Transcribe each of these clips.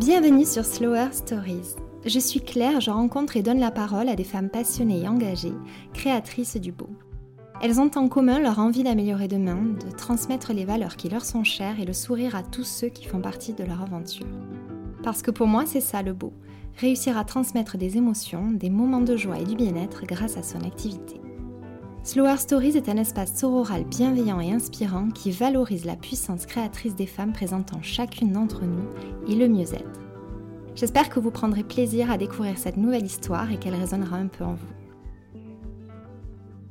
Bienvenue sur Slower Stories. Je suis Claire, je rencontre et donne la parole à des femmes passionnées et engagées, créatrices du beau. Elles ont en commun leur envie d'améliorer demain, de transmettre les valeurs qui leur sont chères et le sourire à tous ceux qui font partie de leur aventure. Parce que pour moi, c'est ça le beau, réussir à transmettre des émotions, des moments de joie et du bien-être grâce à son activité. Slower Stories est un espace sororal bienveillant et inspirant qui valorise la puissance créatrice des femmes présentant chacune d'entre nous et le mieux-être. J'espère que vous prendrez plaisir à découvrir cette nouvelle histoire et qu'elle résonnera un peu en vous.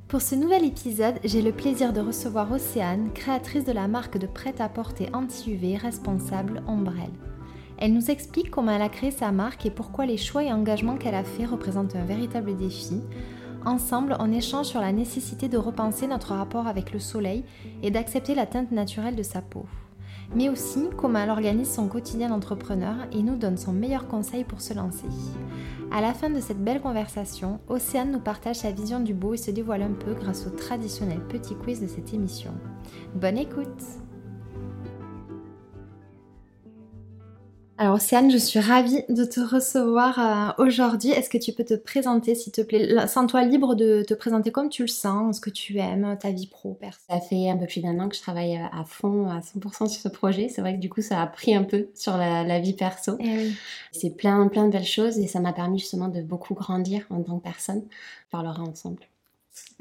Pour ce nouvel épisode, j'ai le plaisir de recevoir Océane, créatrice de la marque de prêt-à-porter anti-UV responsable Ombrelle. Elle nous explique comment elle a créé sa marque et pourquoi les choix et engagements qu'elle a faits représentent un véritable défi. Ensemble, on échange sur la nécessité de repenser notre rapport avec le soleil et d'accepter la teinte naturelle de sa peau mais aussi comment elle organise son quotidien d'entrepreneur et nous donne son meilleur conseil pour se lancer. À la fin de cette belle conversation, Océane nous partage sa vision du beau et se dévoile un peu grâce au traditionnel petit quiz de cette émission. Bonne écoute Alors Océane, je suis ravie de te recevoir euh, aujourd'hui. Est-ce que tu peux te présenter s'il te plaît? Sens-toi libre de te présenter comme tu le sens, ce que tu aimes, ta vie pro, perso. Ça fait un peu plus d'un an que je travaille euh, à fond, à 100% sur ce projet. C'est vrai que du coup, ça a pris un peu sur la, vie perso. Eh C'est plein, plein de belles choses et ça m'a permis justement de beaucoup grandir en tant que personne. On parlera ensemble.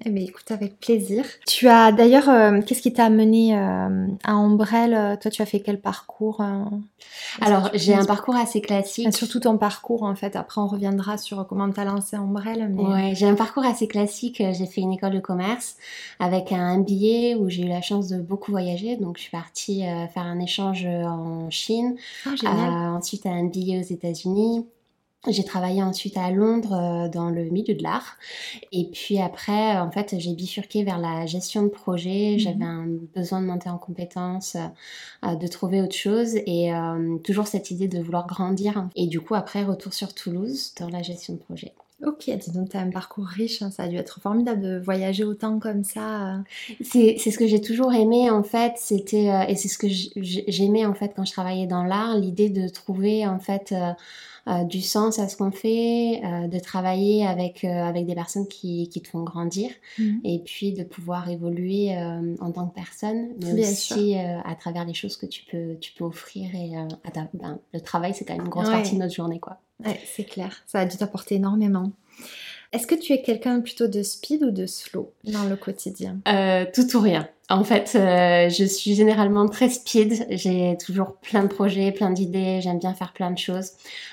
Eh bien, écoute, avec plaisir. Tu as d'ailleurs, euh, qu'est-ce qui t'a amené euh, à Ombrelle Toi, tu as fait quel parcours euh, Alors, j'ai un parcours assez classique. surtout ton parcours, en fait. Après, on reviendra sur comment tu as lancé Ombrelle. Mais... Ouais, j'ai un parcours assez classique. J'ai fait une école de commerce avec un billet où j'ai eu la chance de beaucoup voyager. Donc, je suis partie faire un échange en Chine. Ah, génial. ensuite, un billet aux États-Unis. J'ai travaillé ensuite à Londres euh, dans le milieu de l'art. Et puis après, en fait, j'ai bifurqué vers la gestion de projet. Mhm. J'avais un besoin de monter en compétences, euh, de trouver autre chose et euh, toujours cette idée de vouloir grandir. Et du coup, après, retour sur Toulouse dans la gestion de projet. Ok, donc tu as un parcours riche, hein. ça a dû être formidable de voyager autant comme ça. C'est ce que j'ai toujours aimé en fait, c'était et c'est ce que j'aimais en fait quand je travaillais dans l'art, l'idée de trouver en fait euh, du sens à ce qu'on fait, euh, de travailler avec, euh, avec des personnes qui, qui te font grandir mhm. et puis de pouvoir évoluer en tant que personne, mais aussi à travers les choses que tu peux, tu peux offrir. Et à ben, le travail, c'est quand même une grosse partie de notre journée. quoi. Ouais, c'est clair, ça a dû t'apporter énormément. Est-ce que tu es quelqu'un plutôt de speed ou de slow dans le quotidien? Euh, Tout ou rien. En fait, euh, je suis généralement très speed. J'ai toujours plein de projets, plein d'idées. J'aime bien faire plein de choses.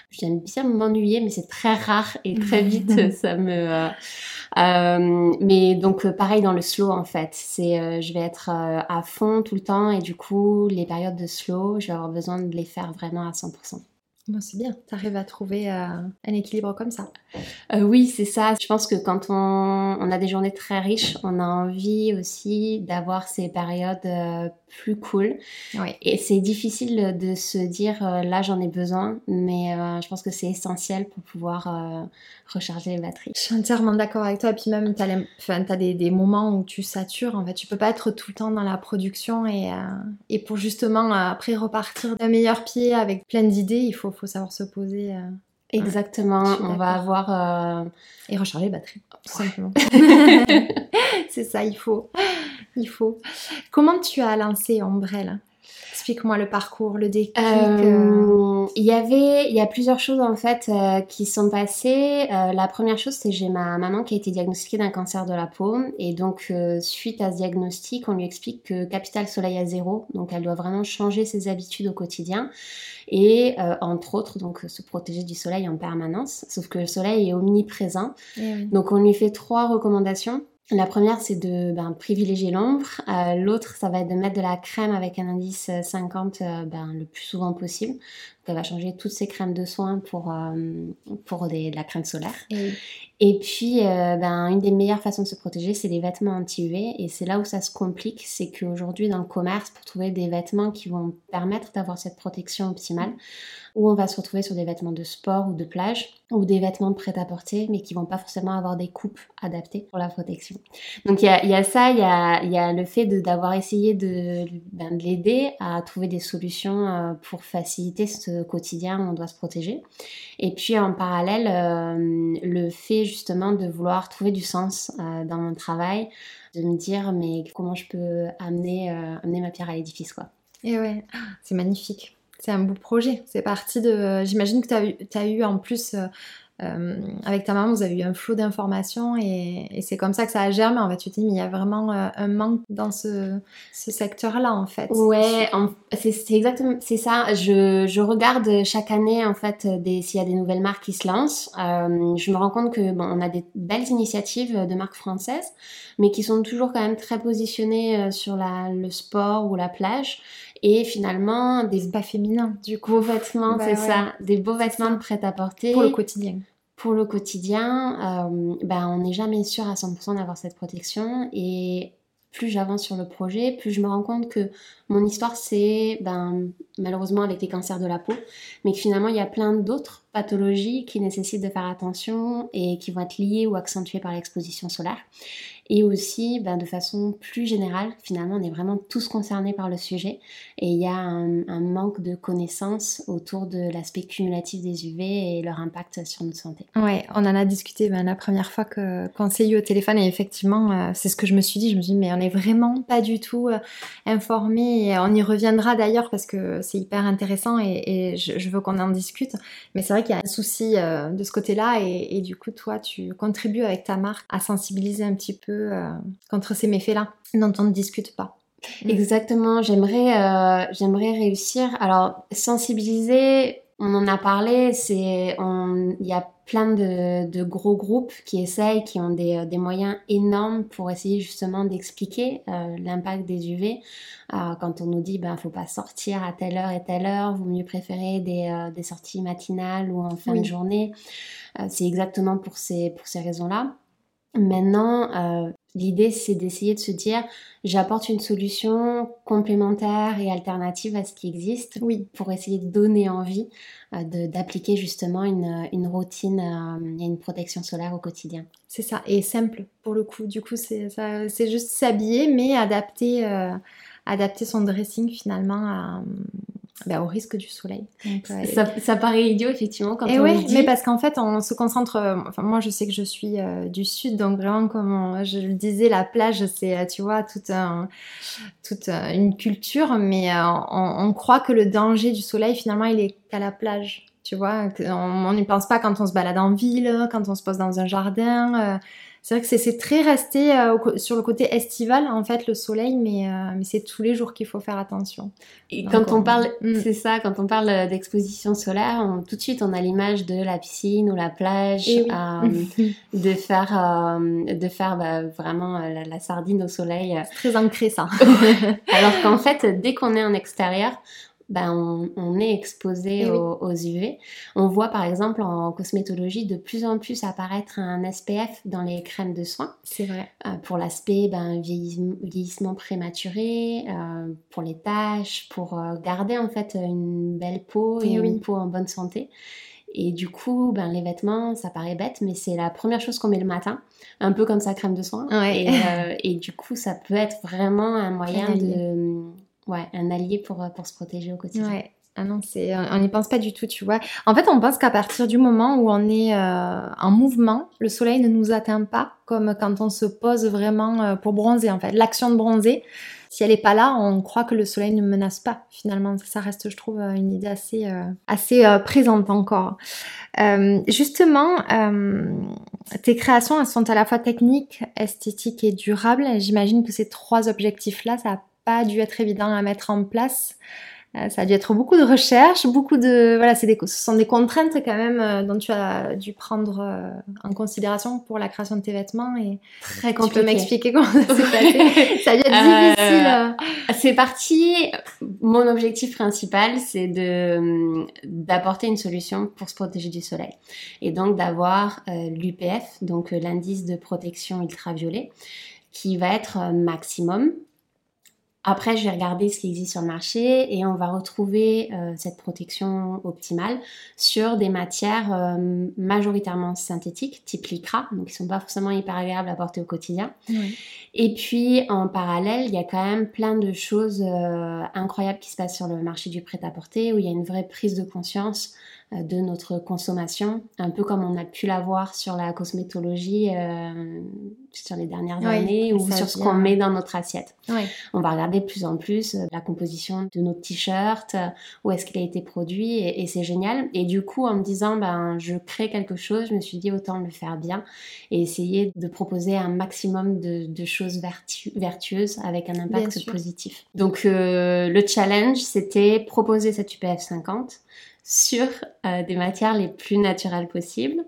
J'aime bien m'ennuyer, mais c'est très rare et très vite ça me. Euh, mais donc pareil dans le slow en fait. C'est je vais être à fond tout le temps et du coup les périodes de slow, je vais avoir besoin de les faire vraiment à 100%. Bon, c'est bien, tu arrives à trouver euh, un équilibre comme ça. Euh, oui, c'est ça. Je pense que quand on, on, a des journées très riches, on a envie aussi d'avoir ces périodes euh, plus cool. Et c'est difficile de se dire là j'en ai besoin, mais je pense que c'est essentiel pour pouvoir recharger les batteries. Je suis entièrement d'accord avec toi. Et puis même, tu as, as des, des, moments où tu satures. En fait, tu peux pas être tout le temps dans la production et, et pour justement après repartir d'un meilleur pied avec plein d'idées, il faut, faut savoir se poser. Exactement, on va avoir... Et recharger les batteries, tout simplement. c'est ça, il faut. Il faut. Comment tu as lancé Ombrelle? Explique-moi le parcours, le déclic. Euh, euh. il y avait, il y a plusieurs choses en fait euh, qui sont passées. la première chose, c'est j'ai ma maman qui a été diagnostiquée d'un cancer de la peau et donc suite à ce diagnostic, on lui explique que capital soleil à zéro, donc elle doit vraiment changer ses habitudes au quotidien et entre autres donc se protéger du soleil en permanence. Sauf que le soleil est omniprésent, eh donc on lui fait trois recommandations. La première, c'est de ben, privilégier l'ombre. Euh, l'autre, ça va être de mettre de la crème avec un indice 50 euh, euh, ben, le plus souvent possible. Elle va changer toutes ses crèmes de soins pour, pour de la crème solaire. Et, puis, ben, une des meilleures façons de se protéger, c'est les vêtements anti-UV. Et c'est là où ça se complique, c'est qu'aujourd'hui, dans le commerce, pour trouver des vêtements qui vont permettre d'avoir cette protection optimale, où on va se retrouver sur des vêtements de sport ou de plage ou des vêtements de prêt-à-porter mais qui vont pas forcément avoir des coupes adaptées pour la protection. Donc il y a, ça, il y a, y a, le fait d'avoir essayé de, ben, de l'aider à trouver des solutions euh, pour faciliter ce, quotidien on doit se protéger. Et puis en parallèle, le fait justement de vouloir trouver du sens dans mon travail, de me dire mais comment je peux amener, amener ma pierre à l'édifice quoi. Et ouais, c'est magnifique. C'est un beau projet. C'est parti de. J'imagine que tu as, as, eu en plus euh, avec ta maman, vous avez eu un flot d'informations et, c'est comme ça que ça a germé. En fait, tu te dis, mais il y a vraiment euh, un manque dans ce, secteur-là, en fait. Ouais, c'est exactement, c'est ça. Je, je, regarde chaque année, en fait, s'il y a des nouvelles marques qui se lancent. Euh, je me rends compte que bon, on a des belles initiatives de marques françaises, mais qui sont toujours quand même très positionnées sur la, le sport ou la plage et finalement des pas féminins du coup. beaux vêtements, bah c'est ça, des beaux vêtements de prêt-à-porter pour le quotidien. Pour le quotidien, euh, ben, on n'est jamais sûr à 100% d'avoir cette protection et plus j'avance sur le projet, plus je me rends compte que mon histoire c'est ben, malheureusement avec les cancers de la peau, mais que finalement il y a plein d'autres pathologies qui nécessitent de faire attention et qui vont être liées ou accentuées par l'exposition solaire. Et aussi, ben, de façon plus générale, finalement, on est vraiment tous concernés par le sujet et il y a un, manque de connaissances autour de l'aspect cumulatif des UV et leur impact sur notre santé. Ouais, on en a discuté ben, la première fois qu'on s'est eu au téléphone et effectivement, euh, c'est ce que je me suis dit. Je me suis dit, mais on n'est vraiment pas du tout euh, informé et on y reviendra d'ailleurs parce que c'est hyper intéressant et, je, veux qu'on en discute. Mais c'est vrai qu'il y a un souci euh, de ce côté-là et, du coup, toi, tu contribues avec ta marque à sensibiliser un petit peu euh, contre ces méfaits-là dont on ne discute pas. Exactement, j'aimerais euh, j'aimerais réussir. Alors, sensibiliser, on en a parlé, c'est il y a plein de, gros groupes qui essayent, qui ont des, des moyens énormes pour essayer justement d'expliquer euh, l'impact des UV. quand on nous dit ben faut pas sortir à telle heure et telle heure, vaut mieux préférer des, des sorties matinales ou en fin de journée. c'est exactement pour ces pour ces raisons-là. Maintenant, euh, l'idée c'est d'essayer de se dire j'apporte une solution complémentaire et alternative à ce qui existe oui. pour essayer de donner envie euh, d'appliquer justement une, une routine euh, et une protection solaire au quotidien. C'est ça, et simple pour le coup. Du coup, c'est juste s'habiller mais adapter, adapter son dressing finalement à, bah, au risque du soleil. ça, ça, paraît idiot effectivement quand et on ouais, le dit. mais parce qu'en fait on se concentre. Euh, enfin moi je sais que je suis euh, du sud donc vraiment comme je le disais la plage c'est euh, tu vois toute un, toute une culture mais on, on, croit que le danger du soleil finalement il est qu'à la plage. Tu vois, on n'y pense pas quand on se balade en ville, quand on se pose dans un jardin c'est vrai que c'est très resté euh, sur le côté estival, en fait, le soleil, mais, euh, mais c'est tous les jours qu'il faut faire attention. Et quand on parle, mm. c'est ça, quand on parle d'exposition solaire, tout de suite, on a l'image de la piscine ou la plage, eh euh, de faire, de faire bah, vraiment la, sardine au soleil. très ancré, ça. Alors qu'en fait, dès qu'on est en extérieur, ben on, est exposé eh aux, UV. On voit par exemple en cosmétologie de plus en plus apparaître un SPF dans les crèmes de soins. C'est vrai. Euh, pour l'aspect ben, vieillissement, prématuré, euh, pour les taches, pour euh, garder en fait une belle peau et, une peau en bonne santé. Et du coup, ben, les vêtements, ça paraît bête, mais c'est la première chose qu'on met le matin, un peu comme sa crème de soins. Et, et, du coup, ça peut être vraiment un moyen de ouais, un allié pour, euh, pour se protéger au quotidien. Ouais. Ah non, c'est, on n'y pense pas du tout, tu vois. En fait, on pense qu'à partir du moment où on est euh, en mouvement, le soleil ne nous atteint pas, comme quand on se pose vraiment euh, pour bronzer, en fait. L'action de bronzer, si elle n'est pas là, on croit que le soleil ne menace pas. Finalement, ça reste, je trouve, une idée assez, assez présente encore. justement, tes créations, elles sont à la fois techniques, esthétiques et durables. J'imagine que ces trois objectifs-là, ça pas dû être évident à mettre en place. Euh, ça a dû être beaucoup de recherches, beaucoup de voilà, c'est des, ce sont des contraintes quand même euh, dont tu as dû prendre euh, en considération pour la création de tes vêtements et très compliqué. Tu peux m'expliquer comment ça s'est passé Ça a dû être difficile. C'est parti. Mon objectif principal, c'est de d'apporter une solution pour se protéger du soleil et donc d'avoir l'UPF, donc l'indice de protection ultraviolet, qui va être maximum Après, je vais regarder ce qui existe sur le marché et on va retrouver euh, cette protection optimale sur des matières euh, majoritairement synthétiques, type lycra, donc qui sont pas forcément hyper agréables à porter au quotidien. Et puis en parallèle, il y a quand même plein de choses euh, incroyables qui se passent sur le marché du prêt-à-porter où il y a une vraie prise de conscience de notre consommation, un peu comme on a pu l'avoir sur la cosmétologie euh, sur les dernières années ou sur ce qu'on met dans notre assiette. On va regarder de plus en plus euh, la composition de nos t-shirts, où est-ce qu'il a été produit et, c'est génial. Et du coup, en me disant, ben, je crée quelque chose, je me suis dit autant le faire bien et essayer de proposer un maximum de, choses vertueuses avec un impact positif. Donc le challenge, c'était proposer cette UPF 50 sur euh, des matières les plus naturelles possibles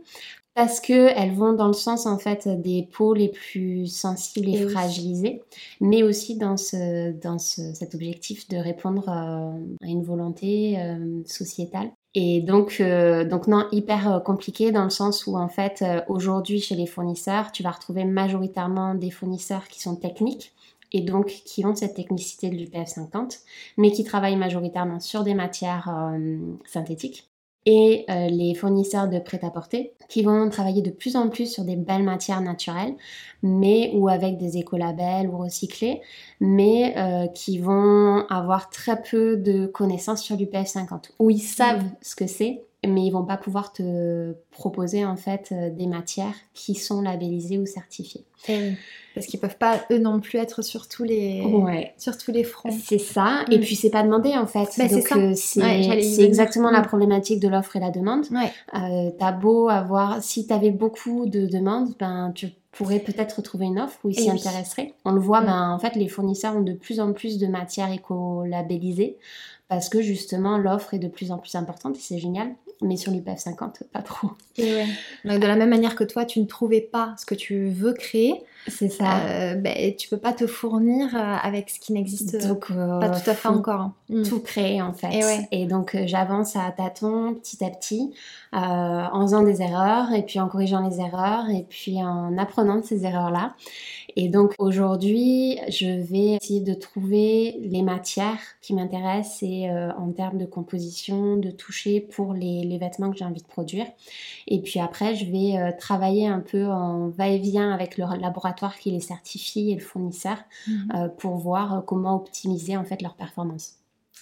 parce qu'elles vont dans le sens en fait des peaux les plus sensibles et, fragilisées, mais aussi dans, ce, dans cet objectif de répondre euh, à une volonté euh, sociétale. Et donc, donc non, hyper compliqué dans le sens où en fait aujourd'hui chez les fournisseurs, tu vas retrouver majoritairement des fournisseurs qui sont techniques, et donc qui ont cette technicité de l'UPF 50, mais qui travaillent majoritairement sur des matières euh, synthétiques. Et euh, les fournisseurs de prêt-à-porter qui vont travailler de plus en plus sur des belles matières naturelles, mais ou avec des écolabels ou recyclés, mais euh, qui vont avoir très peu de connaissances sur l'UPF 50, où ils savent ce que c'est, mais ils vont pas pouvoir te proposer en fait des matières qui sont labellisées ou certifiées. Eh parce qu'ils peuvent pas eux non plus être sur tous les sur tous les fronts. C'est ça. Et mm. puis c'est pas demandé en fait. Bah, Donc euh, c'est exactement la mm. problématique de l'offre et la demande. Ouais. Euh, t'as beau avoir, si tu avais beaucoup de demandes, ben tu pourrais peut-être trouver une offre où ils s'y intéresseraient. On le voit, mm. ben en fait les fournisseurs ont de plus en plus de matières éco-labellisées parce que justement l'offre est de plus en plus importante et c'est génial mais sur l'UPF 50, pas trop. Et de la même manière que toi, tu ne trouvais pas ce que tu veux créer, c'est ça. Euh, ben, tu peux pas te fournir euh, avec ce qui n'existe euh, pas tout à fait encore. Hein. Mm. Tout créer en fait. Et, donc euh, j'avance à tâtons, petit à petit, en faisant des erreurs et puis en corrigeant les erreurs et puis en apprenant de ces erreurs-là. Et donc aujourd'hui, je vais essayer de trouver les matières qui m'intéressent et en termes de composition, de toucher pour les, les vêtements que j'ai envie de produire. Et puis après, je vais travailler un peu en va-et-vient avec le laboratoire qui les certifie et le fournisseur mhm. euh, pour voir euh, comment optimiser en fait leur performance.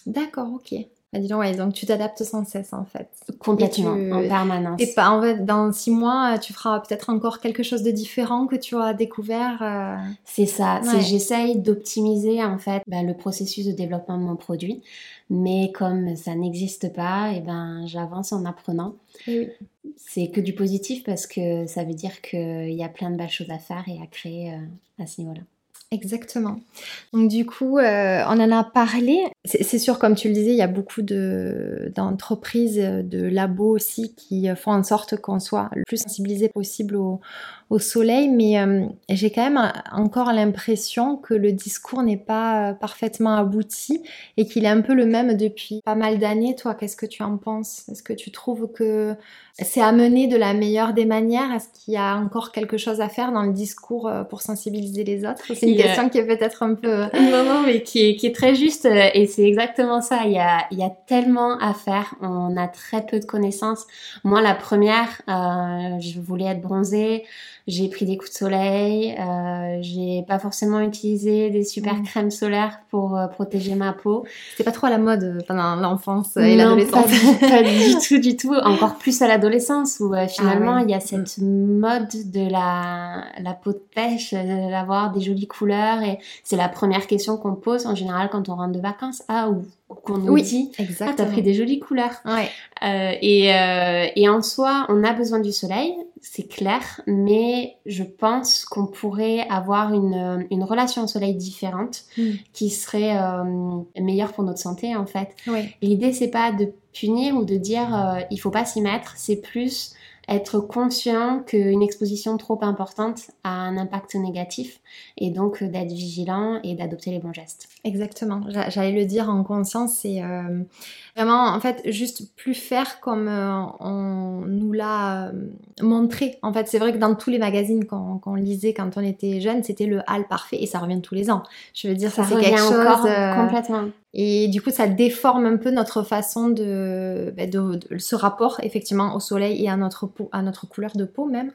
D'accord, ok. Bah, dis donc, ouais, donc tu t'adaptes sans cesse en fait. Complètement, en permanence. Et pas, en fait, dans six mois, tu feras peut-être encore quelque chose de différent que tu as découvert. Euh. C'est ça. J'essaye d'optimiser en fait bah, le processus de développement de mon produit, mais comme ça n'existe pas, et ben j'avance en apprenant. Oui. C'est que du positif parce que ça veut dire qu'il y a plein de belles choses à faire et à créer euh, à ce niveau-là. Exactement. Donc du coup, euh, on en a parlé. C'est sûr, comme tu le disais, il y a beaucoup d'entreprises, de, labos aussi qui font en sorte qu'on soit le plus sensibilisé possible au, au soleil, mais euh, j'ai quand même encore l'impression que le discours n'est pas parfaitement abouti et qu'il est un peu le même depuis pas mal d'années. Toi, qu'est-ce que tu en penses? Est-ce que tu trouves que c'est amené de la meilleure des manières? Est-ce qu'il y a encore quelque chose à faire dans le discours euh, pour sensibiliser les autres? C'est une question qui est peut-être un peu... Euh, non, non, mais qui est, qui est très juste et c'est exactement ça. Il y, a, il y a tellement à faire. On a très peu de connaissances. Moi, la première, je voulais être bronzée j'ai pris des coups de soleil, euh, j'ai pas forcément utilisé des super mm. crèmes solaires pour euh, protéger ma peau. C'était pas trop à la mode euh, pendant l'enfance et l'adolescence. Pas, pas, du tout, du tout. Encore plus à l'adolescence où euh, finalement ah il y a cette mode de la, la peau de pêche, d'avoir des jolies couleurs et c'est la première question qu'on pose en général quand on rentre de vacances. Ah, ou qu'on nous dit ah t'as pris des jolies couleurs ouais. euh, et, euh, et en soi on a besoin du soleil c'est clair mais je pense qu'on pourrait avoir une, une relation au soleil différente hmm. qui serait euh, meilleure pour notre santé en fait oui. l'idée c'est pas de punir ou de dire euh, il faut pas s'y mettre c'est plus être conscient qu'une exposition trop importante a un impact négatif et donc d'être vigilant et d'adopter les bons gestes. Exactement, j'allais le dire en conscience, c'est euh, vraiment en fait juste plus faire comme euh, on nous l'a euh, montré. En fait, c'est vrai que dans tous les magazines qu'on lisait quand on était jeune, c'était le hall parfait et ça revient tous les ans. Je veux dire, ça, c'est quelque chose complètement. Et du coup, ça déforme un peu notre façon de, bah, de, ce rapport effectivement au soleil et à notre peau, à notre couleur de peau même.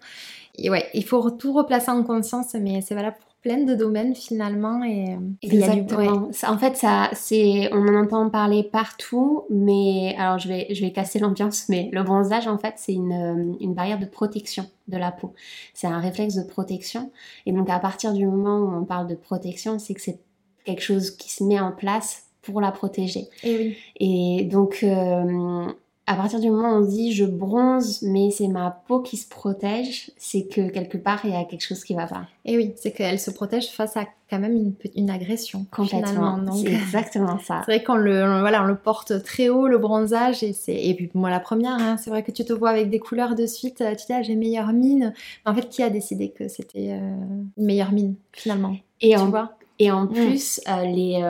Et ouais, il faut tout replacer en conscience, mais c'est valable pour plein de domaines finalement et exactement. En fait, ça, c'est, on en entend parler partout, mais alors je vais, je vais casser l'ambiance, mais le bronzage en fait, c'est une, une barrière de protection de la peau. C'est un réflexe de protection, et donc à partir du moment où on parle de protection, c'est que c'est quelque chose qui se met en place pour la protéger. Et oui. Et donc euh, à partir du moment où on dit je bronze mais c'est ma peau qui se protège, c'est que quelque part il y a quelque chose qui va pas. Et oui, c'est qu'elle se protège face à quand même une, une agression. Complètement. C'est exactement ça. C'est vrai qu'on le, voilà, on le porte très haut le bronzage et c'est et puis moi la première, hein, c'est vrai que tu te vois avec des couleurs de suite, tu dis ah, j'ai meilleure mine. en fait, qui a décidé que c'était euh, une meilleure mine finalement? Et tu vois? et en mm. plus, euh, les,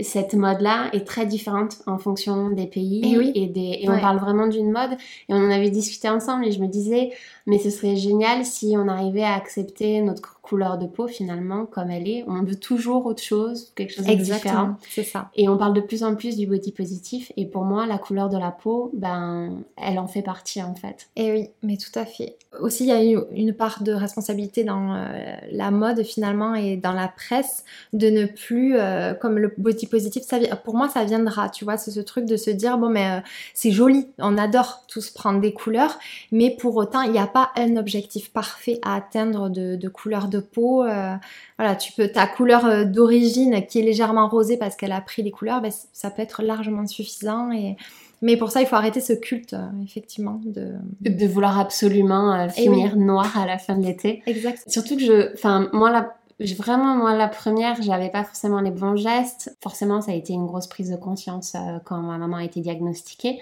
cette mode-là est très différente en fonction des pays et, oui. et, des, et on parle vraiment d'une mode et on en avait discuté ensemble et je me disais mais ce serait génial si on arrivait à accepter notre couleur de peau finalement comme elle est. On veut toujours autre chose quelque chose de différent. c'est ça. Et on parle de plus en plus du body positif. Et pour moi la couleur de la peau ben elle en fait partie en fait. Et oui mais tout à fait. Aussi il y a eu une part de responsabilité dans euh, la mode finalement et dans la presse de ne plus euh, comme le body positif, ça, pour moi, ça viendra, tu vois, c'est ce truc de se dire, bon, mais euh, c'est joli, on adore tous prendre des couleurs, mais pour autant, il n'y a pas un objectif parfait à atteindre de, couleur de peau. Euh, voilà, tu peux, ta couleur euh, d'origine qui est légèrement rosée parce qu'elle a pris des couleurs, ben, ça peut être largement suffisant et... Mais pour ça, il faut arrêter ce culte, effectivement, de... De vouloir absolument finir noir à la fin de l'été. Exact. Surtout que je... Enfin, moi, la Vraiment, moi, la première, j'avais pas forcément les bons gestes. Forcément, ça a été une grosse prise de conscience euh, quand ma maman a été diagnostiquée.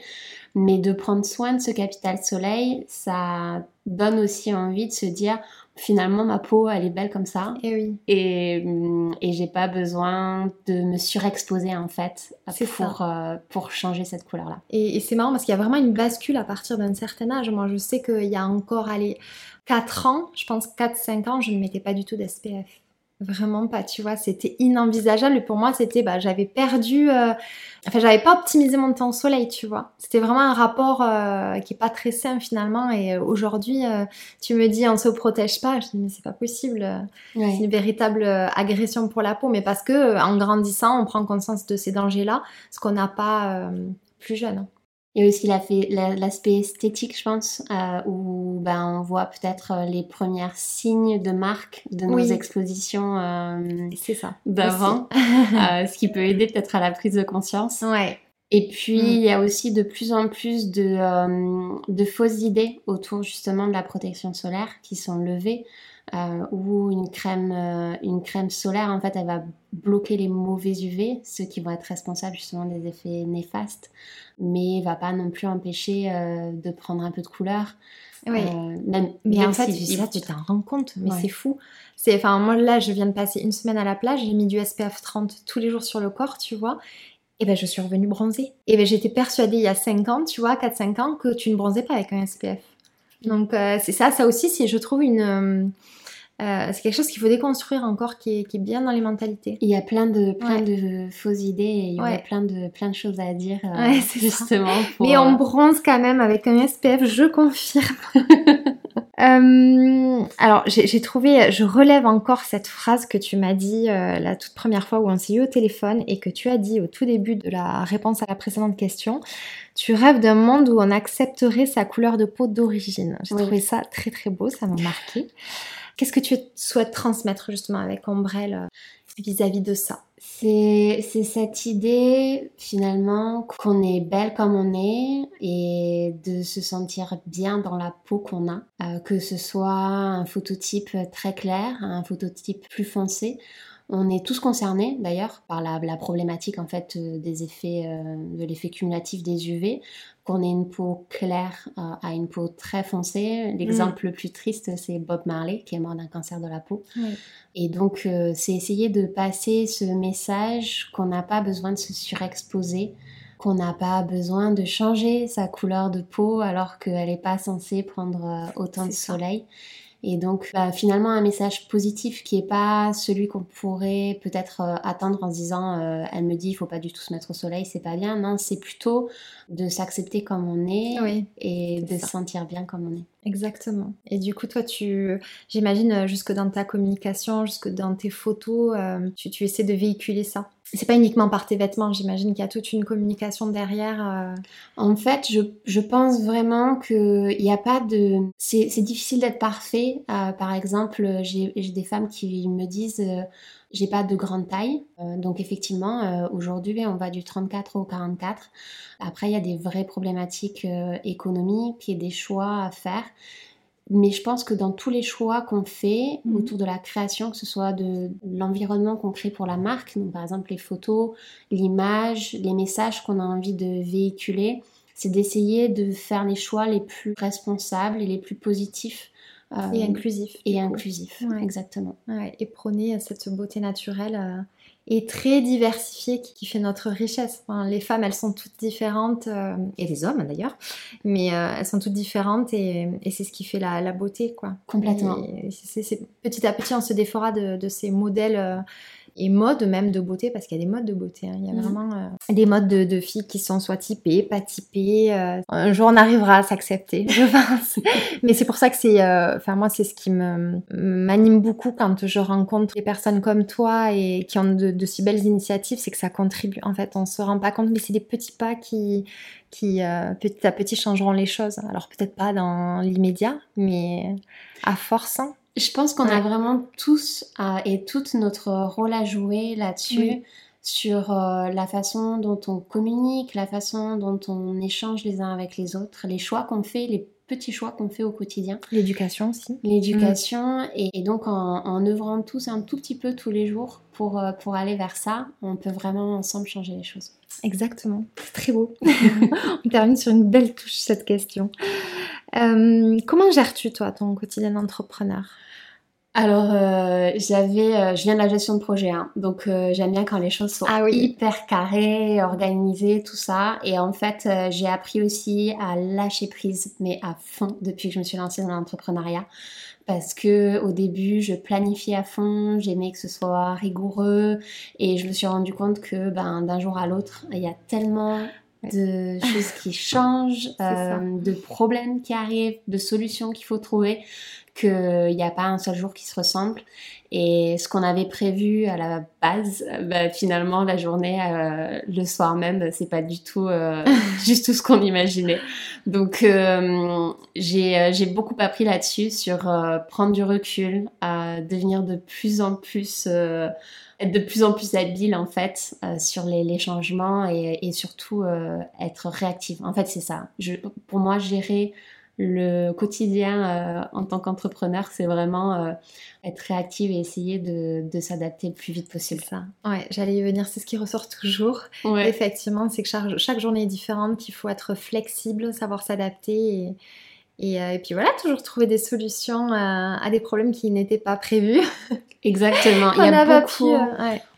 Mais de prendre soin de ce capital soleil, ça donne aussi envie de se dire finalement ma peau elle est belle comme ça. Et oui. Et, mm, et j'ai pas besoin de me surexposer en fait pour euh, pour changer cette couleur là et, et c'est marrant parce qu'il y a vraiment une bascule à partir d'un certain âge. Moi je sais qu'il y a encore allez 4 ans je pense 4-5 ans je ne mettais pas du tout d'SPF Vraiment pas, tu vois, c'était inenvisageable. Et pour moi c'était, bah, j'avais perdu, euh, enfin j'avais pas optimisé mon temps au soleil, tu vois. C'était vraiment un rapport euh, qui est pas très sain finalement. Et euh, aujourd'hui tu me dis on se protège pas, je dis mais c'est pas possible, c'est une véritable agression pour la peau, mais parce que en grandissant on prend conscience de ces dangers-là, ce qu'on n'a pas plus jeune. Il y a aussi l'aspect esthétique, je pense, euh, où ben, on voit peut-être euh, les premiers signes de marque de nos expositions euh, d'avant, ce qui peut aider peut-être à la prise de conscience. Ouais. Et puis, mm. il y a aussi de plus en plus de, de fausses idées autour justement de la protection solaire qui sont levées. Euh, où une crème, euh, une crème solaire, en fait, elle va bloquer les mauvais UV, ceux qui vont être responsables justement des effets néfastes, mais va pas non plus empêcher euh, de prendre un peu de couleur. Oui. mais en fait, là, tu t'en rends compte, mais c'est fou. C'est, enfin, moi là, je viens de passer une semaine à la plage, j'ai mis du SPF 30 tous les jours sur le corps, tu vois. Et ben, je suis revenue bronzer. Et ben, j'étais persuadée il y a 5 ans, tu vois, 4-5 ans, que tu ne bronzais pas avec un SPF. Donc, c'est ça, ça aussi, c'est, je trouve, une euh, c'est quelque chose qu'il faut déconstruire encore, qui est, bien dans les mentalités. Il y a plein de, plein de fausses idées et il y a plein de, plein de choses à dire, euh, justement. Mais on euh, bronze quand même avec un SPF, je confirme. alors, j'ai trouvé, je relève encore cette phrase que tu m'as dit la toute première fois où on s'est eu au téléphone et que tu as dit au tout début de la réponse à la précédente question. Tu rêves d'un monde où on accepterait sa couleur de peau d'origine. J'ai trouvé ça très très beau, ça m'a marqué. Qu'est-ce que tu souhaites transmettre justement avec Ombrelle? euh, vis-à-vis de ça. C'est, cette idée finalement qu'on est belle comme on est et de se sentir bien dans la peau qu'on a, euh, que ce soit un phototype très clair, un phototype plus foncé On est tous concernés d'ailleurs par la, problématique en fait euh, des effets euh, de l'effet cumulatif des UV. Qu'on ait une peau claire à une peau très foncée. L'exemple le plus triste, c'est Bob Marley qui est mort d'un cancer de la peau. Et donc, c'est essayer de passer ce message qu'on n'a pas besoin de se surexposer qu'on n'a pas besoin de changer sa couleur de peau alors qu'elle n'est pas censée prendre autant de soleil. Et donc, bah, finalement, un message positif qui n'est pas celui qu'on pourrait peut-être euh, attendre en se disant euh, elle me dit il faut pas du tout se mettre au soleil, c'est pas bien. Non, c'est plutôt de s'accepter comme on est et de se sentir bien comme on est. Exactement. Et du coup, toi, tu, j'imagine, euh, jusque dans ta communication, jusque dans tes photos, tu, tu essaies de véhiculer ça? C'est pas uniquement par tes vêtements, j'imagine qu'il y a toute une communication derrière. Euh. En fait, je, pense vraiment qu'il n'y a pas de. C'est difficile d'être parfait. Euh, par exemple, j'ai des femmes qui me disent euh, j'ai pas de grande taille. donc, effectivement, aujourd'hui, on va du 34 au 44. Après, il y a des vraies problématiques économiques et des choix à faire. Mais je pense que dans tous les choix qu'on fait mhm. autour de la création, que ce soit de l'environnement qu'on crée pour la marque, donc par exemple les photos, l'image, les messages qu'on a envie de véhiculer, c'est d'essayer de faire les choix les plus responsables et les plus positifs. Euh, et inclusifs. Et inclusifs, exactement. et prôner cette beauté naturelle. Euh, et très diversifiée qui, fait notre richesse. les femmes, elles sont toutes différentes, euh, et les hommes d'ailleurs, mais euh, elles sont toutes différentes et, c'est ce qui fait la, beauté, quoi. Complètement. petit à petit, on se défera de, de ces modèles euh, et modes même de beauté, parce qu'il y a des modes de beauté. Hein. Il y a mhm. vraiment euh, des modes de, filles qui sont soit typées, pas typées. Euh, un jour, on arrivera à s'accepter, je pense. Mais c'est pour ça que c'est, euh, enfin moi, c'est ce qui me m'anime beaucoup quand je rencontre des personnes comme toi et qui ont de, si belles initiatives, c'est que ça contribue. En fait, on se rend pas compte, mais c'est des petits pas qui qui petit à petit changeront les choses. Alors peut-être pas dans l'immédiat, mais à force. Hein. Je pense qu'on a vraiment tous et toute notre rôle à jouer là-dessus. sur euh, la façon dont on communique, la façon dont on échange les uns avec les autres, les choix qu'on fait, les petits choix qu'on fait au quotidien. L'éducation aussi. L'éducation, et, donc en, en, œuvrant tous un tout petit peu tous les jours pour, euh, pour aller vers ça, on peut vraiment ensemble changer les choses. Exactement, c'est très beau. on termine sur une belle touche cette question. Euh, comment gères-tu toi ton quotidien d'entrepreneur? Alors, euh, j'avais, euh, je viens de la gestion de projet, hein, donc euh, j'aime bien quand les choses sont ah hyper carrées, organisées, tout ça. Et en fait, j'ai appris aussi à lâcher prise, mais à fond depuis que je me suis lancée dans l'entrepreneuriat, parce que au début, je planifiais à fond, j'aimais que ce soit rigoureux, et je me suis rendu compte que, ben, d'un jour à l'autre, il y a tellement de choses qui changent, de problèmes qui arrivent, de solutions qu'il faut trouver, qu'il n'y a pas un seul jour qui se ressemble. Et ce qu'on avait prévu à la base, bah, finalement, la journée, euh, le soir même, c'est pas du tout euh, juste tout ce qu'on imaginait. Donc, euh, j'ai beaucoup appris là-dessus sur prendre du recul, à devenir de plus en plus être de plus en plus habile en fait sur les, les changements et, et surtout être réactive. En fait, c'est ça. Je, pour moi, gérer le quotidien euh, en tant qu'entrepreneur, c'est vraiment euh, être réactive et essayer de, s'adapter le plus vite possible. Ça. Ouais, j'allais y venir, c'est ce qui ressort toujours. Effectivement, c'est que chaque, journée est différente, qu'il faut être flexible, savoir s'adapter et, euh, et, puis voilà, toujours trouver des solutions à, des problèmes qui n'étaient pas prévus. Exactement. Il y a beaucoup.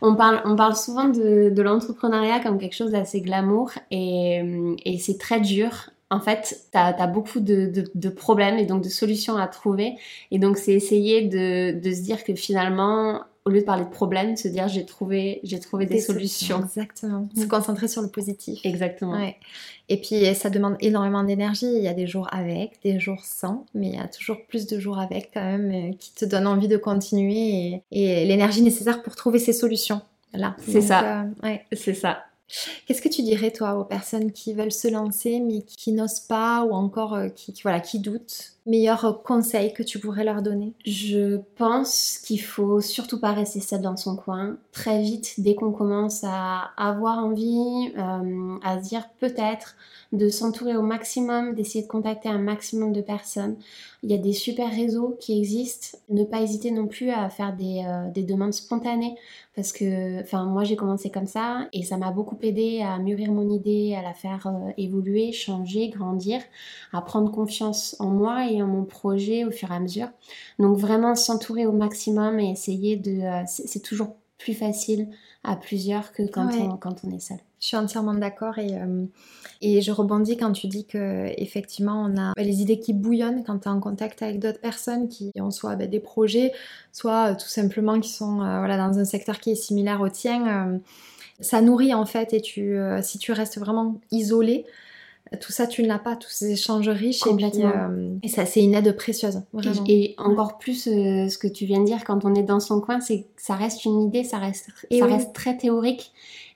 on, parle, on parle souvent de, de l'entrepreneuriat comme quelque chose d'assez glamour et, et c'est très dur en fait, tu as, beaucoup de, problèmes et donc de solutions à trouver. Et donc, c'est essayer de, se dire que finalement, au lieu de parler de problèmes, se dire j'ai trouvé, j'ai trouvé des, solutions. Exactement. Se concentrer sur le positif. Exactement. Et puis, ça demande énormément d'énergie. Il y a des jours avec, des jours sans, mais il y a toujours plus de jours avec quand même euh, qui te donnent envie de continuer et, l'énergie nécessaire pour trouver ces solutions. Là, c'est ça. Euh, c'est ça. Qu'est-ce que tu dirais, toi, aux personnes qui veulent se lancer mais qui n'osent pas ou encore euh, qui, voilà, qui doutent, meilleurs conseils que tu pourrais leur donner? Je pense qu'il faut surtout pas rester seul dans son coin. Très vite, dès qu'on commence à avoir envie, euh, à dire peut-être, de s'entourer au maximum, d'essayer de contacter un maximum de personnes. Il y a des super réseaux qui existent. Ne pas hésiter non plus à faire des, euh, des demandes spontanées parce que, enfin, moi j'ai commencé comme ça et ça m'a beaucoup aidé à mûrir mon idée, à la faire euh, évoluer, changer, grandir, à prendre confiance en moi et mon projet au fur et à mesure. Donc vraiment s'entourer au maximum et essayer de, euh, c'est toujours plus facile à plusieurs que quand, on, quand on est seul. Je suis entièrement d'accord et, euh, et je rebondis quand tu dis que effectivement on a les idées qui bouillonnent quand tu es en contact avec d'autres personnes qui ont soit ben, des projets, soit euh, tout simplement qui sont euh, voilà, dans un secteur qui est similaire au tien. ça nourrit en fait et tu, si tu restes vraiment isolé, tout ça tu ne l'as pas, tous ces échanges riches Complètement. et, ça c'est une aide précieuse. Vraiment. Et, encore plus ce que tu viens de dire quand on est dans son coin, c'est ça reste une idée, ça reste, ça reste très théorique.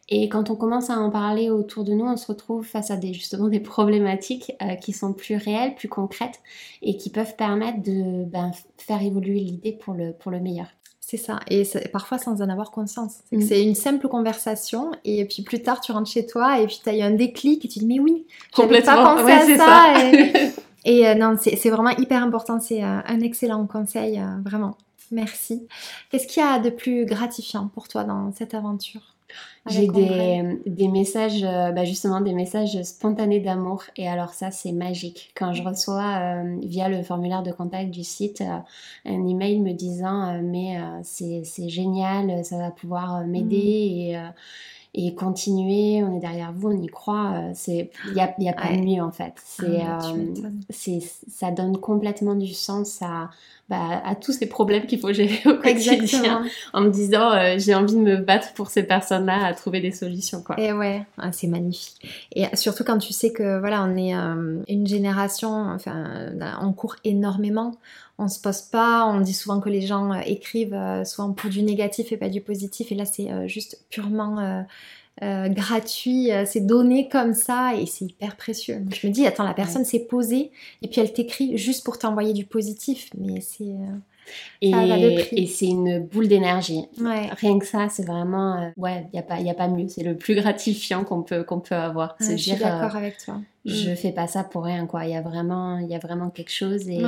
Et quand on commence à en parler autour de nous, on se retrouve face à des, justement des problématiques euh, qui sont plus réelles, plus concrètes et qui peuvent permettre de ben, faire évoluer l'idée pour le, pour le meilleur. C'est ça, et parfois sans en avoir conscience. Mm. C'est une simple conversation, et puis plus tard tu rentres chez toi, et puis tu as eu un déclic, et tu dis mais oui, j'avais pas pensé à ça. Et, euh, non, c'est vraiment hyper important, c'est euh, un excellent conseil, vraiment. Merci. Qu'est-ce qu'il y a de plus gratifiant pour toi dans cette aventure? J'ai des, des, messages, euh, bah justement des messages spontanés d'amour et alors ça c'est magique. Quand je reçois euh, via le formulaire de contact du site euh, un email me disant mais c'est génial, ça va pouvoir m'aider mmh. et et continuer, on est derrière vous, on y croit. C'est il y a, y a pas de mieux en fait. C'est ah, c'est ça donne complètement du sens à bah, à tous ces problèmes qu'il faut gérer au quotidien en me disant euh, j'ai envie de me battre pour ces personnes-là à trouver des solutions quoi. Et ouais, ah, c'est magnifique. Et surtout quand tu sais que voilà, on est euh, une génération enfin on court énormément, on se pose pas, on dit souvent que les gens euh, écrivent souvent pour du négatif et pas du positif et là c'est juste purement euh, gratuit, euh, c'est donné comme ça et c'est hyper précieux. je me dis, attends, la personne s'est posée et puis elle t'écrit juste pour t'envoyer du positif, mais c'est. Euh, et, et c'est une boule d'énergie. Rien que ça, c'est vraiment. ouais, il n'y a, pas, y a pas mieux. C'est le plus gratifiant qu'on peut, qu'on peut avoir. je suis d'accord avec toi. Je mm. fais pas ça pour rien, quoi. Il y, a vraiment, y a vraiment quelque chose et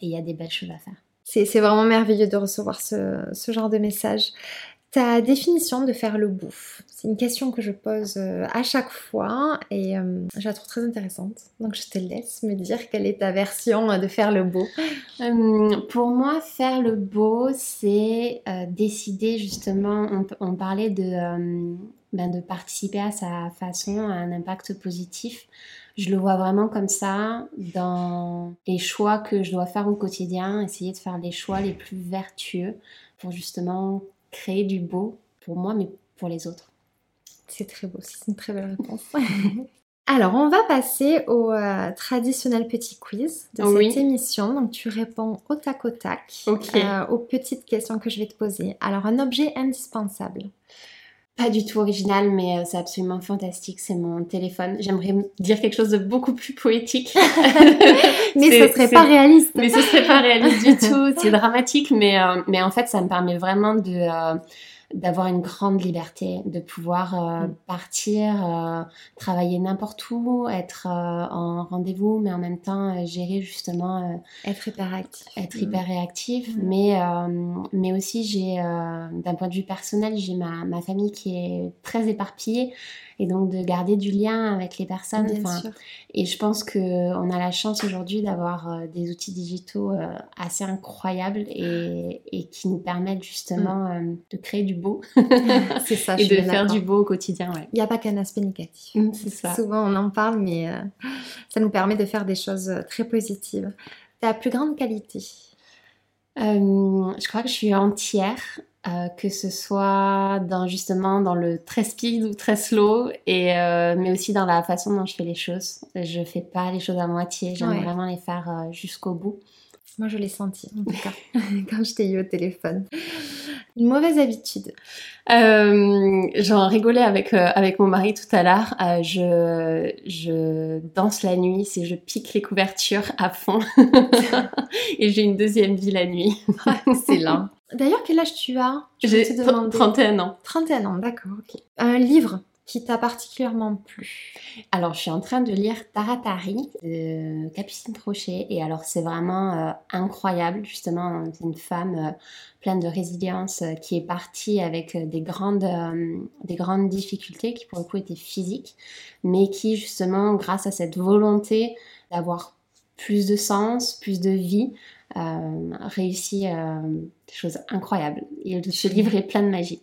il y a des belles choses à faire. C'est vraiment merveilleux de recevoir ce, ce genre de message. Ta définition de faire le bouffe, c'est une question que je pose euh, à chaque fois et euh, je la trouve très intéressante. Donc je te laisse me dire quelle est ta version euh, de faire le beau. pour moi, faire le beau, c'est décider justement, on, parlait ben, de participer à sa façon à un impact positif. Je le vois vraiment comme ça dans les choix que je dois faire au quotidien, essayer de faire les choix les plus vertueux pour justement créer du beau pour moi, mais pour les autres. C'est très beau, c'est une très belle réponse. Alors, on va passer au euh, traditionnel petit quiz de cette émission. Donc, tu réponds au tac au tac euh, aux petites questions que je vais te poser. Alors, un objet indispensable pas du tout original, mais euh, c'est absolument fantastique. C'est mon téléphone. J'aimerais dire quelque chose de beaucoup plus poétique. mais ce serait pas réaliste. Mais ce serait pas réaliste du tout. C'est dramatique, mais, mais en fait, ça me permet vraiment de, d'avoir une grande liberté, de pouvoir euh, mm. partir, euh, travailler n'importe où, être euh, en rendez-vous, mais en même temps gérer justement... être hyper réactif. Être mm. hyper réactif, mm. mais, mais aussi j'ai, d'un point de vue personnel, j'ai ma, ma famille qui est très éparpillée et donc de garder du lien avec les personnes. Et je pense qu'on a la chance aujourd'hui d'avoir euh, des outils digitaux euh, assez incroyables et, et, qui nous permettent justement mm. euh, de créer du beau. c'est ça, et de faire du beau au quotidien. Il n'y a pas qu'un aspect négatif. Mm, c'est ça. Souvent on en parle, mais ça nous permet de faire des choses très positives. Ta plus grande qualité? Je crois que je suis entière euh, que ce soit dans justement dans le très speed ou très slow, et euh, mais aussi dans la façon dont je fais les choses. Je fais pas les choses à moitié, j'aime vraiment les faire euh, jusqu'au bout. Moi, je l'ai senti en tout cas quand je t'ai eu au téléphone. Une mauvaise habitude. Euh, J'en rigolais avec, euh, avec mon mari tout à l'heure. Euh, je, je danse la nuit, c'est je pique les couvertures à fond. Et j'ai une deuxième vie la nuit. c'est là. D'ailleurs, quel âge tu as? J'ai 31 ans. 31 ans, d'accord. Un livre? Qui t'a particulièrement plu Alors, je suis en train de lire Taratari de Capucine Trochet. Et alors, c'est vraiment euh, incroyable. Justement, une femme euh, pleine de résilience euh, qui est partie avec des grandes, des grandes difficultés qui, pour le coup, étaient physiques, mais qui, justement, grâce à cette volonté d'avoir plus de sens, plus de vie, réussit des choses incroyables. Et ce livre est plein de magie.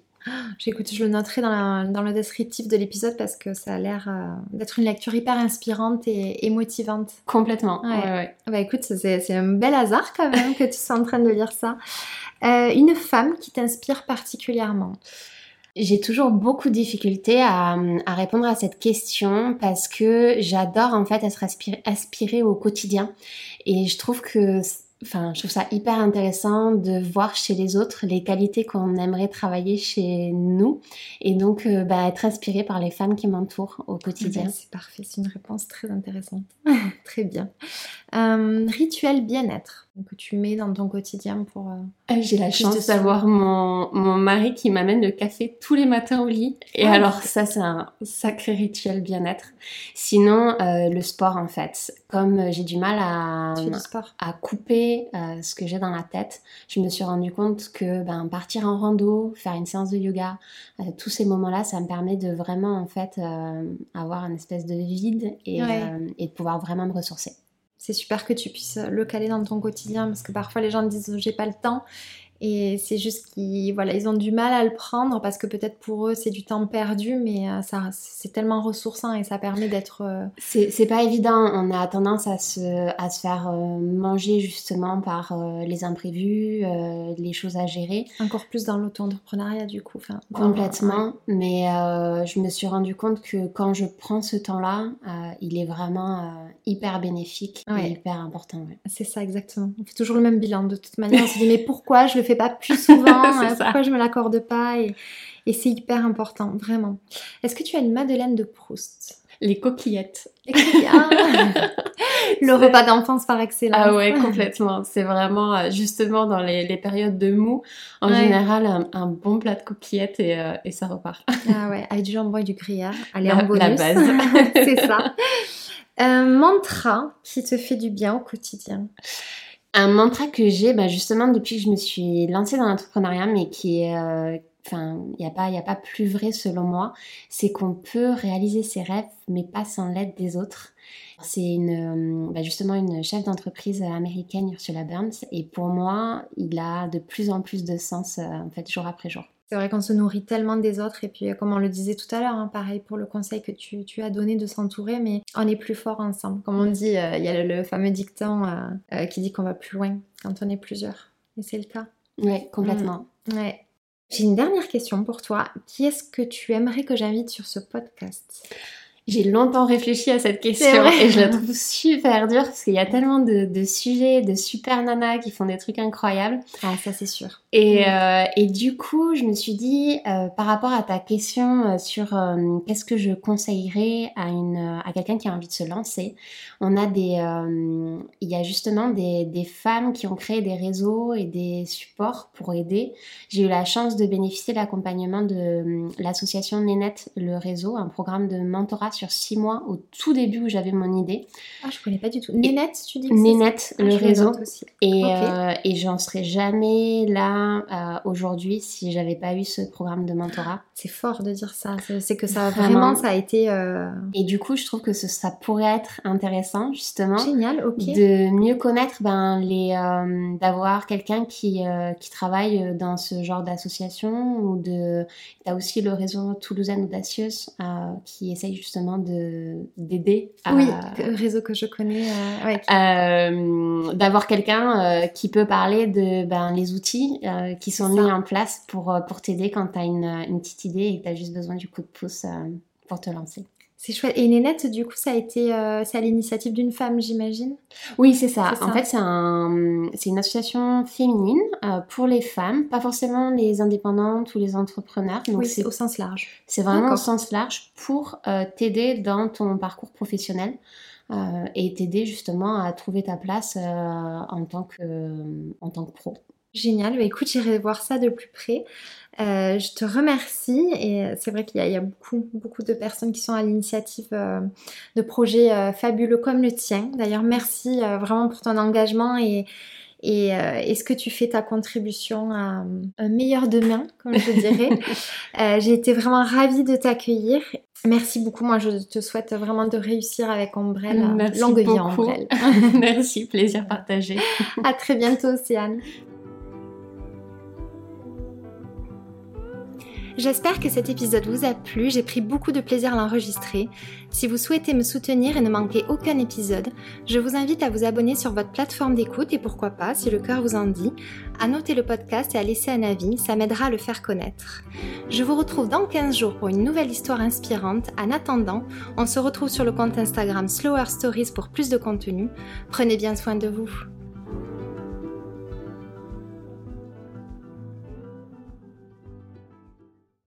J'écoute, je le noterai dans, le descriptif de l'épisode parce que ça a l'air euh, d'être une lecture hyper inspirante et, motivante. Complètement. Ouais. Bah écoute, c'est un bel hasard quand même que tu sois en train de lire ça. Euh, une femme qui t'inspire particulièrement j'ai toujours beaucoup de difficultés à, répondre à cette question parce que j'adore en fait être aspirée au quotidien et je trouve que Enfin, je trouve ça hyper intéressant de voir chez les autres les qualités qu'on aimerait travailler chez nous et donc euh, bah, être inspiré par les femmes qui m'entourent au quotidien. C'est parfait, c'est une réponse très intéressante. très bien. Euh, rituel bien-être que tu mets dans ton quotidien pour... Euh, ah, j'ai la chance d'avoir mon, mon, mari qui m'amène le café tous les matins au lit. Et ah, alors ça, c'est un sacré rituel bien-être. Sinon, euh, le sport en fait. Comme euh, j'ai du mal à, à couper ce que j'ai dans la tête, je me suis rendu compte que ben, partir en rando, faire une séance de yoga, tous ces moments-là, ça me permet de vraiment en fait avoir une espèce de vide et, et de pouvoir vraiment me ressourcer c'est super que tu puisses le caler dans ton quotidien parce que parfois les gens disent j'ai pas le temps et c'est juste qu'ils voilà, ils ont du mal à le prendre parce que peut-être pour eux c'est du temps perdu, mais euh, ça c'est tellement ressourçant et ça permet d'être. Euh, c'est pas évident. On a tendance à se, à se faire euh, manger justement par les imprévus, les choses à gérer. Encore plus dans l'auto-entrepreneuriat du coup. Complètement. Mais je me suis rendu compte que quand je prends ce temps-là, il est vraiment hyper bénéfique et hyper important. C'est ça exactement. On fait toujours le même bilan de toute manière. On se dit mais pourquoi je le fais pas plus souvent euh, Pourquoi je me l'accorde pas Et, c'est hyper important, vraiment. Est-ce que tu as une Madeleine de Proust? Les coquillettes. le repas d'enfance par excellence. Ah ouais, complètement. C'est vraiment, euh, justement, dans les, périodes de mou, en général, un, bon plat de coquillettes et, euh, et, ça repart. ah ouais, avec du jambon et du gruyère. Allez, en bonus. La base. C'est ça. Un mantra qui te fait du bien au quotidien un mantra que j'ai bah, justement depuis que je me suis lancée dans l'entrepreneuriat, mais qui est... Euh, enfin, il n'y a, pas, a pas plus vrai selon moi, c'est qu'on peut réaliser ses rêves, mais pas sans l'aide des autres. C'est une, euh, bah, justement une chef d'entreprise américaine, Ursula Burns, et pour moi, il a de plus en plus de sens, euh, en fait, jour après jour. C'est vrai qu'on se nourrit tellement des autres et puis comme on le disait tout à l'heure, hein, pareil pour le conseil que tu, as donné de s'entourer, mais on est plus fort ensemble. Comme on dit, euh, il y a le, fameux dicton euh, euh, qui dit qu'on va plus loin quand on est plusieurs. Et c'est le cas. Oui, complètement. Mm. Ouais. J'ai une dernière question pour toi. Qui est-ce que tu aimerais que j'invite sur ce podcast? J'ai longtemps réfléchi à cette question et je la trouve super dure parce qu'il y a tellement de, sujets, de super nanas qui font des trucs incroyables. Ah, ça c'est sûr. Et, mm. euh, et, du coup, je me suis dit, euh, par rapport à ta question euh, sur qu'est-ce que je conseillerais à, une, à quelqu'un qui a envie de se lancer, on a des, il y a justement des, des, femmes qui ont créé des réseaux et des supports pour aider. J'ai eu la chance de bénéficier de l'accompagnement de l'association Nénette, le réseau, un programme de mentorat sur six mois au tout début où j'avais mon idée. Ah, je connais pas du tout. Nénette, tu dis que Nénette, le ah, réseau. Et, euh, et j'en serais jamais là euh, aujourd'hui si j'avais pas eu ce programme de mentorat. C'est fort de dire ça. C'est que ça vraiment, ça a été. Euh, et du coup, je trouve que ça pourrait être intéressant justement. Génial, ok. De mieux connaître ben, les, d'avoir quelqu'un qui, qui travaille dans ce genre d'association ou de. T'as aussi le réseau Toulousaine Audacieuse qui essaye justement de d'aider. Oui, réseau que je connais. Euh, euh, D'avoir quelqu'un euh, qui peut parler de ben, les outils qui sont mis en place pour, pour t'aider quand tu as une, une, petite idée et que tu as juste besoin du coup de pouce pour te lancer. C'est chouette. Et Nénette, du coup, ça a été euh, c'est à l'initiative d'une femme, j'imagine? Oui, c'est ça. En fait, c'est un, une association féminine euh, pour les femmes, pas forcément les indépendantes ou les entrepreneurs. Donc oui, c'est au sens large. C'est vraiment au sens large pour euh, t'aider dans ton parcours professionnel. et t'aider justement à trouver ta place en, tant que, en tant que pro. Génial, bah, écoute, j'irai voir ça de plus près. Euh, je te remercie et c'est vrai qu'il y, a beaucoup, beaucoup de personnes qui sont à l'initiative euh, de projets euh, fabuleux comme le tien. D'ailleurs, merci vraiment pour ton engagement et, et, ce que tu fais ta contribution à un meilleur demain, comme je dirais? J'ai été vraiment ravie de t'accueillir. Merci beaucoup. Moi, je te souhaite vraiment de réussir avec Ombrelle. Longue vie Ombrelle. Merci, plaisir partagé. à très bientôt, Océane. J'espère que cet épisode vous a plu, j'ai pris beaucoup de plaisir à l'enregistrer. Si vous souhaitez me soutenir et ne manquer aucun épisode, je vous invite à vous abonner sur votre plateforme d'écoute et pourquoi pas, si le cœur vous en dit, à noter le podcast et à laisser un avis, ça m'aidera à le faire connaître. Je vous retrouve dans 15 jours pour une nouvelle histoire inspirante. En attendant, on se retrouve sur le compte Instagram Slower Stories pour plus de contenu. Prenez bien soin de vous.